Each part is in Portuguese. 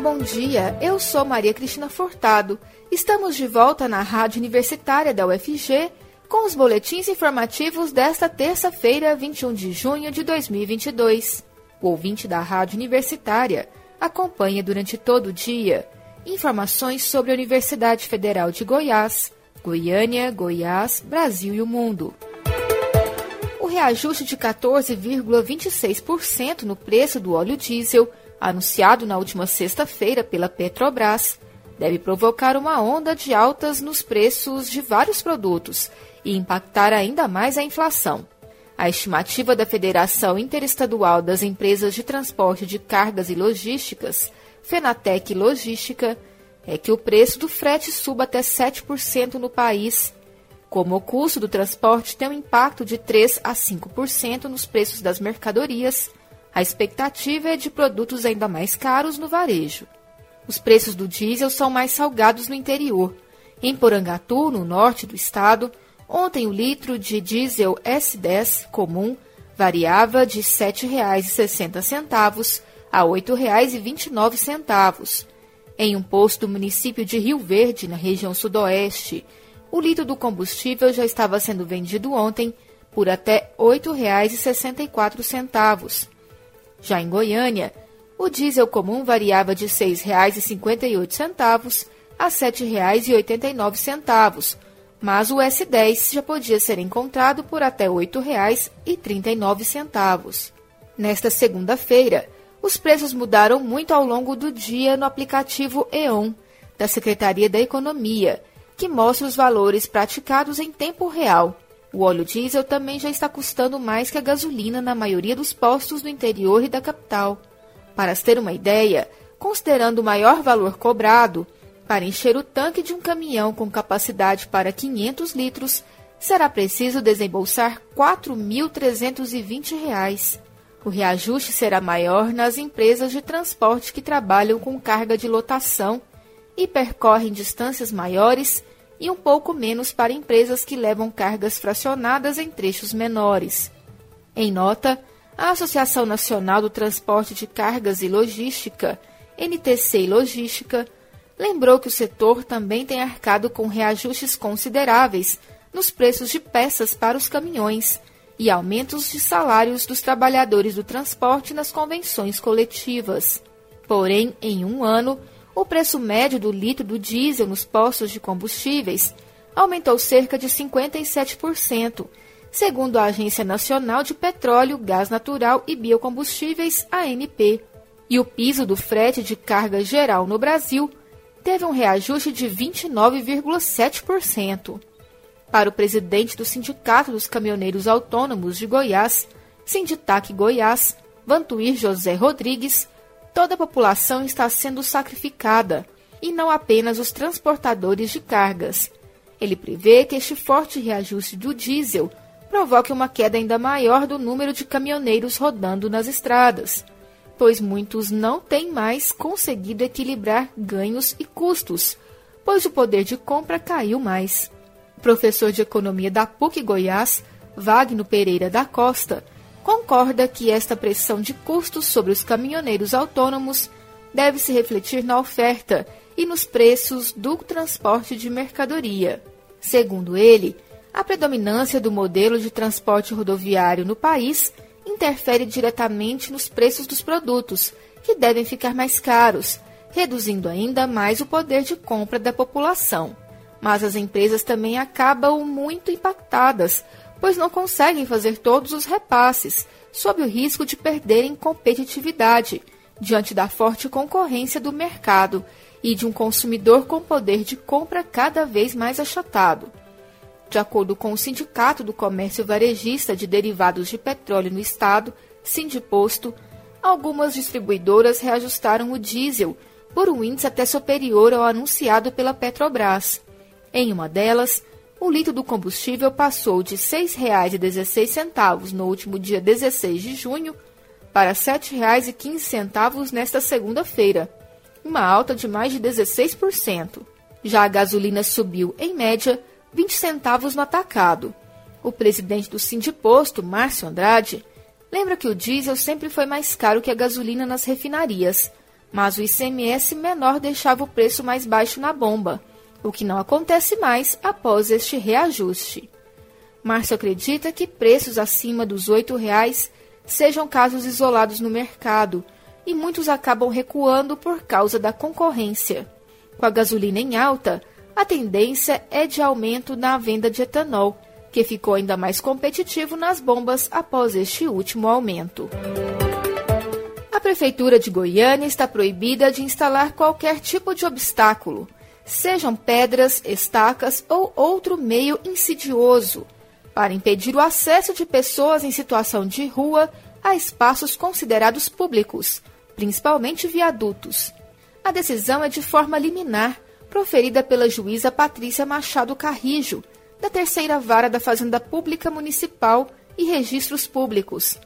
bom dia. Eu sou Maria Cristina Furtado. Estamos de volta na Rádio Universitária da UFG com os boletins informativos desta terça-feira, 21 de junho de 2022. O ouvinte da Rádio Universitária acompanha durante todo o dia informações sobre a Universidade Federal de Goiás, Goiânia, Goiás, Brasil e o mundo. O reajuste de 14,26% no preço do óleo diesel anunciado na última sexta-feira pela Petrobras, deve provocar uma onda de altas nos preços de vários produtos e impactar ainda mais a inflação. A estimativa da Federação Interestadual das Empresas de Transporte de Cargas e Logísticas, Fenatec Logística, é que o preço do frete suba até 7% no país. Como o custo do transporte tem um impacto de 3 a 5% nos preços das mercadorias, a expectativa é de produtos ainda mais caros no varejo. Os preços do diesel são mais salgados no interior. Em Porangatu, no norte do estado, ontem o litro de diesel S10 comum variava de R$ 7,60 a R$ 8,29. Em um posto do município de Rio Verde, na região sudoeste, o litro do combustível já estava sendo vendido ontem por até R$ 8,64 já em Goiânia, o diesel comum variava de R$ 6,58 a R$ 7,89, mas o S10 já podia ser encontrado por até R$ 8,39. Nesta segunda-feira, os preços mudaram muito ao longo do dia no aplicativo EON, da Secretaria da Economia, que mostra os valores praticados em tempo real. O óleo diesel também já está custando mais que a gasolina na maioria dos postos do interior e da capital. Para se ter uma ideia, considerando o maior valor cobrado, para encher o tanque de um caminhão com capacidade para 500 litros, será preciso desembolsar R$ 4.320. O reajuste será maior nas empresas de transporte que trabalham com carga de lotação e percorrem distâncias maiores e um pouco menos para empresas que levam cargas fracionadas em trechos menores. Em nota, a Associação Nacional do Transporte de Cargas e Logística, NTC e Logística, lembrou que o setor também tem arcado com reajustes consideráveis nos preços de peças para os caminhões e aumentos de salários dos trabalhadores do transporte nas convenções coletivas. Porém, em um ano, o preço médio do litro do diesel nos postos de combustíveis aumentou cerca de 57%, segundo a Agência Nacional de Petróleo, Gás Natural e Biocombustíveis, ANP. E o piso do frete de carga geral no Brasil teve um reajuste de 29,7%. Para o presidente do Sindicato dos Caminhoneiros Autônomos de Goiás, Sinditac Goiás, Vantuir José Rodrigues, toda a população está sendo sacrificada, e não apenas os transportadores de cargas. Ele prevê que este forte reajuste do diesel provoque uma queda ainda maior do número de caminhoneiros rodando nas estradas, pois muitos não têm mais conseguido equilibrar ganhos e custos, pois o poder de compra caiu mais. Professor de economia da PUC Goiás, Wagner Pereira da Costa, concorda que esta pressão de custos sobre os caminhoneiros autônomos deve se refletir na oferta e nos preços do transporte de mercadoria. Segundo ele, a predominância do modelo de transporte rodoviário no país interfere diretamente nos preços dos produtos, que devem ficar mais caros, reduzindo ainda mais o poder de compra da população. Mas as empresas também acabam muito impactadas pois não conseguem fazer todos os repasses, sob o risco de perderem competitividade diante da forte concorrência do mercado e de um consumidor com poder de compra cada vez mais achatado. De acordo com o Sindicato do Comércio Varejista de Derivados de Petróleo no Estado, Sindiposto, algumas distribuidoras reajustaram o diesel por um índice até superior ao anunciado pela Petrobras. Em uma delas, o litro do combustível passou de R$ 6,16 no último dia 16 de junho para R$ 7,15 nesta segunda-feira, uma alta de mais de 16%. Já a gasolina subiu, em média, 20 centavos no atacado. O presidente do Sindiposto, Márcio Andrade, lembra que o diesel sempre foi mais caro que a gasolina nas refinarias, mas o ICMS menor deixava o preço mais baixo na bomba, o que não acontece mais após este reajuste. Márcio acredita que preços acima dos R$ 8,00 sejam casos isolados no mercado e muitos acabam recuando por causa da concorrência. Com a gasolina em alta, a tendência é de aumento na venda de etanol, que ficou ainda mais competitivo nas bombas após este último aumento. A Prefeitura de Goiânia está proibida de instalar qualquer tipo de obstáculo, sejam pedras, estacas ou outro meio insidioso, para impedir o acesso de pessoas em situação de rua a espaços considerados públicos, principalmente viadutos. A decisão é de forma liminar, proferida pela juíza Patrícia Machado Carrijo, da Terceira Vara da Fazenda Pública Municipal e Registros Públicos,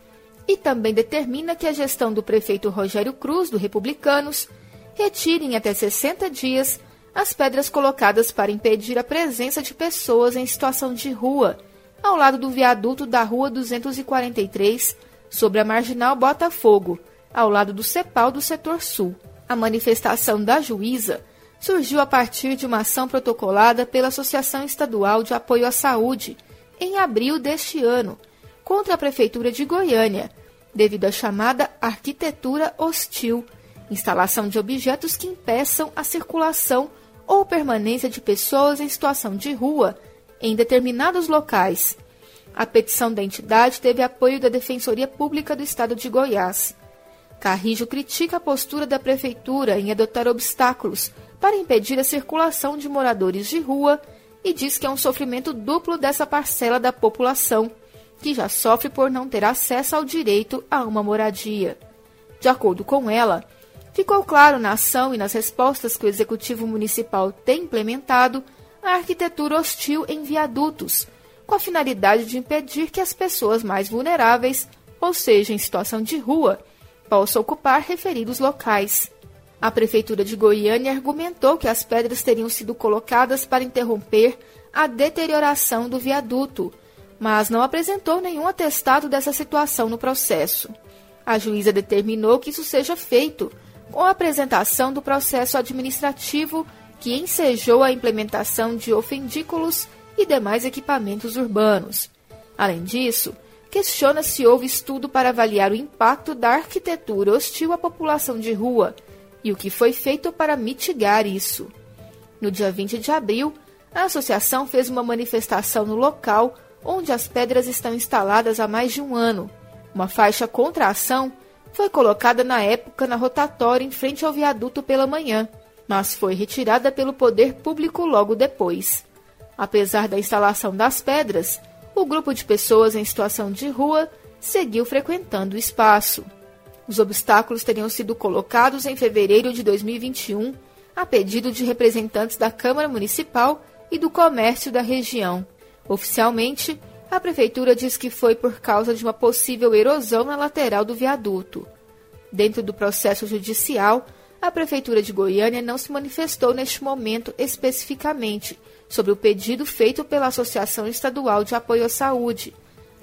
e também determina que a gestão do prefeito Rogério Cruz, do Republicanos, retire em até 60 dias as pedras colocadas para impedir a presença de pessoas em situação de rua, ao lado do viaduto da Rua 243, sobre a Marginal Botafogo, ao lado do CEPAL do Setor Sul. A manifestação da juíza surgiu a partir de uma ação protocolada pela Associação Estadual de Apoio à Saúde, em abril deste ano, contra a Prefeitura de Goiânia, devido à chamada arquitetura hostil, instalação de objetos que impeçam a circulação ou permanência de pessoas em situação de rua em determinados locais. A petição da entidade teve apoio da Defensoria Pública do Estado de Goiás. Carrijo critica a postura da Prefeitura em adotar obstáculos para impedir a circulação de moradores de rua e diz que é um sofrimento duplo dessa parcela da população, que já sofre por não ter acesso ao direito a uma moradia. De acordo com ela, ficou claro na ação e nas respostas que o Executivo Municipal tem implementado a arquitetura hostil em viadutos, com a finalidade de impedir que as pessoas mais vulneráveis, ou seja, em situação de rua, possam ocupar referidos locais. A Prefeitura de Goiânia argumentou que as pedras teriam sido colocadas para interromper a deterioração do viaduto, mas não apresentou nenhum atestado dessa situação no processo. A juíza determinou que isso seja feito com a apresentação do processo administrativo que ensejou a implementação de ofendículos e demais equipamentos urbanos. Além disso, questiona se houve estudo para avaliar o impacto da arquitetura hostil à população de rua e o que foi feito para mitigar isso. No dia 20 de abril, a associação fez uma manifestação no local onde as pedras estão instaladas há mais de um ano. Uma faixa contra a ação foi colocada na época na rotatória em frente ao viaduto pela manhã, mas foi retirada pelo poder público logo depois. Apesar da instalação das pedras, o grupo de pessoas em situação de rua seguiu frequentando o espaço. Os obstáculos teriam sido colocados em fevereiro de 2021, a pedido de representantes da Câmara Municipal e do Comércio da região. Oficialmente, a Prefeitura diz que foi por causa de uma possível erosão na lateral do viaduto. Dentro do processo judicial, a Prefeitura de Goiânia não se manifestou neste momento especificamente sobre o pedido feito pela Associação Estadual de Apoio à Saúde,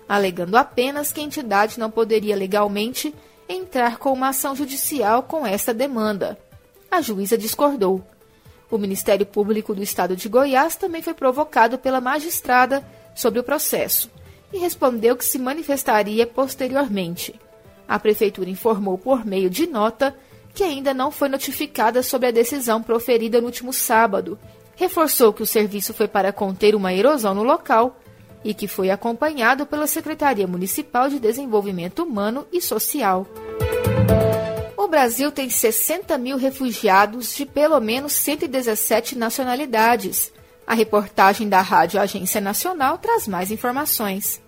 alegando apenas que a entidade não poderia legalmente entrar com uma ação judicial com esta demanda. A juíza discordou. O Ministério Público do Estado de Goiás também foi provocado pela magistrada sobre o processo e respondeu que se manifestaria posteriormente. A Prefeitura informou por meio de nota que ainda não foi notificada sobre a decisão proferida no último sábado. Reforçou que o serviço foi para conter uma erosão no local e que foi acompanhado pela Secretaria Municipal de Desenvolvimento Humano e Social. O Brasil tem 60 mil refugiados de pelo menos 117 nacionalidades. A reportagem da Rádio Agência Nacional traz mais informações.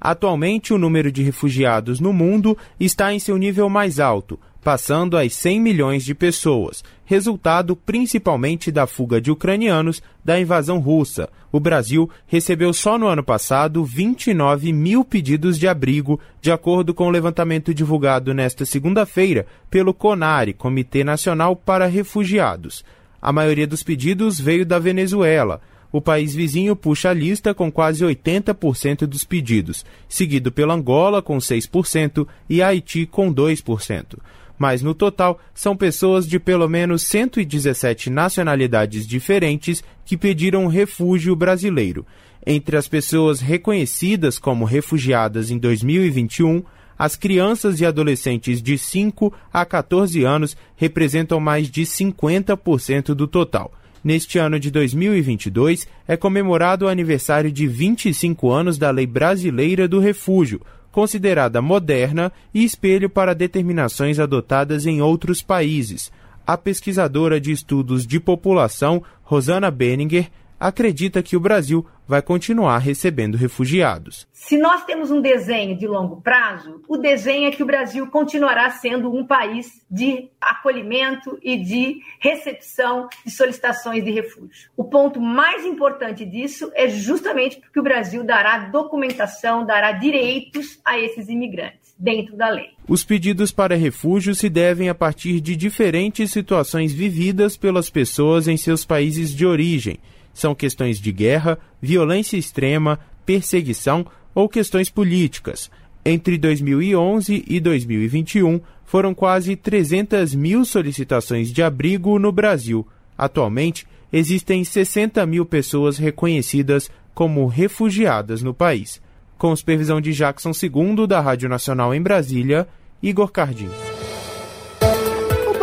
Atualmente, o número de refugiados no mundo está em seu nível mais alto, passando às 100 milhões de pessoas, resultado principalmente da fuga de ucranianos da invasão russa. O Brasil recebeu só no ano passado 29 mil pedidos de abrigo, de acordo com o levantamento divulgado nesta segunda-feira pelo CONARE, Comitê Nacional para Refugiados. A maioria dos pedidos veio da Venezuela. O país vizinho puxa a lista com quase 80% dos pedidos, seguido pela Angola com 6% e Haiti com 2%. mas no total são pessoas de pelo menos 117 nacionalidades diferentes que pediram refúgio brasileiro. Entre as pessoas reconhecidas como refugiadas em 2021, as crianças e adolescentes de 5 a 14 anos representam mais de 50% do total. Neste ano de 2022, é comemorado o aniversário de 25 anos da Lei Brasileira do Refúgio, considerada moderna e espelho para determinações adotadas em outros países. A pesquisadora de estudos de população, Rosana Benninger, acredita que o Brasil vai continuar recebendo refugiados. Se nós temos um desenho de longo prazo, o desenho é que o Brasil continuará sendo um país de acolhimento e de recepção de solicitações de refúgio. O ponto mais importante disso é justamente porque o Brasil dará documentação, dará direitos a esses imigrantes dentro da lei. Os pedidos para refúgio se devem a partir de diferentes situações vividas pelas pessoas em seus países de origem são questões de guerra, violência extrema, perseguição ou questões políticas. Entre 2011 e 2021, foram quase 300 mil solicitações de abrigo no Brasil. Atualmente, existem 60 mil pessoas reconhecidas como refugiadas no país. Com supervisão de Jackson II, da Rádio Nacional em Brasília, Igor Cardim.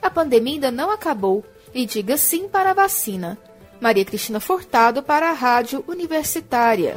a pandemia ainda não acabou e diga sim para a vacina. Maria Cristina Furtado para a Rádio Universitária.